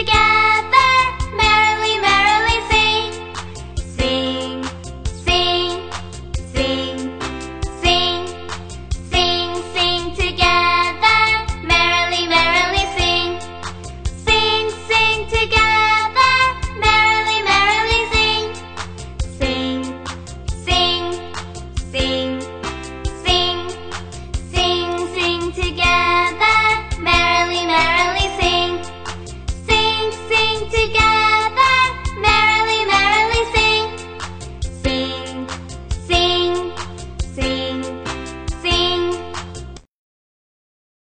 again.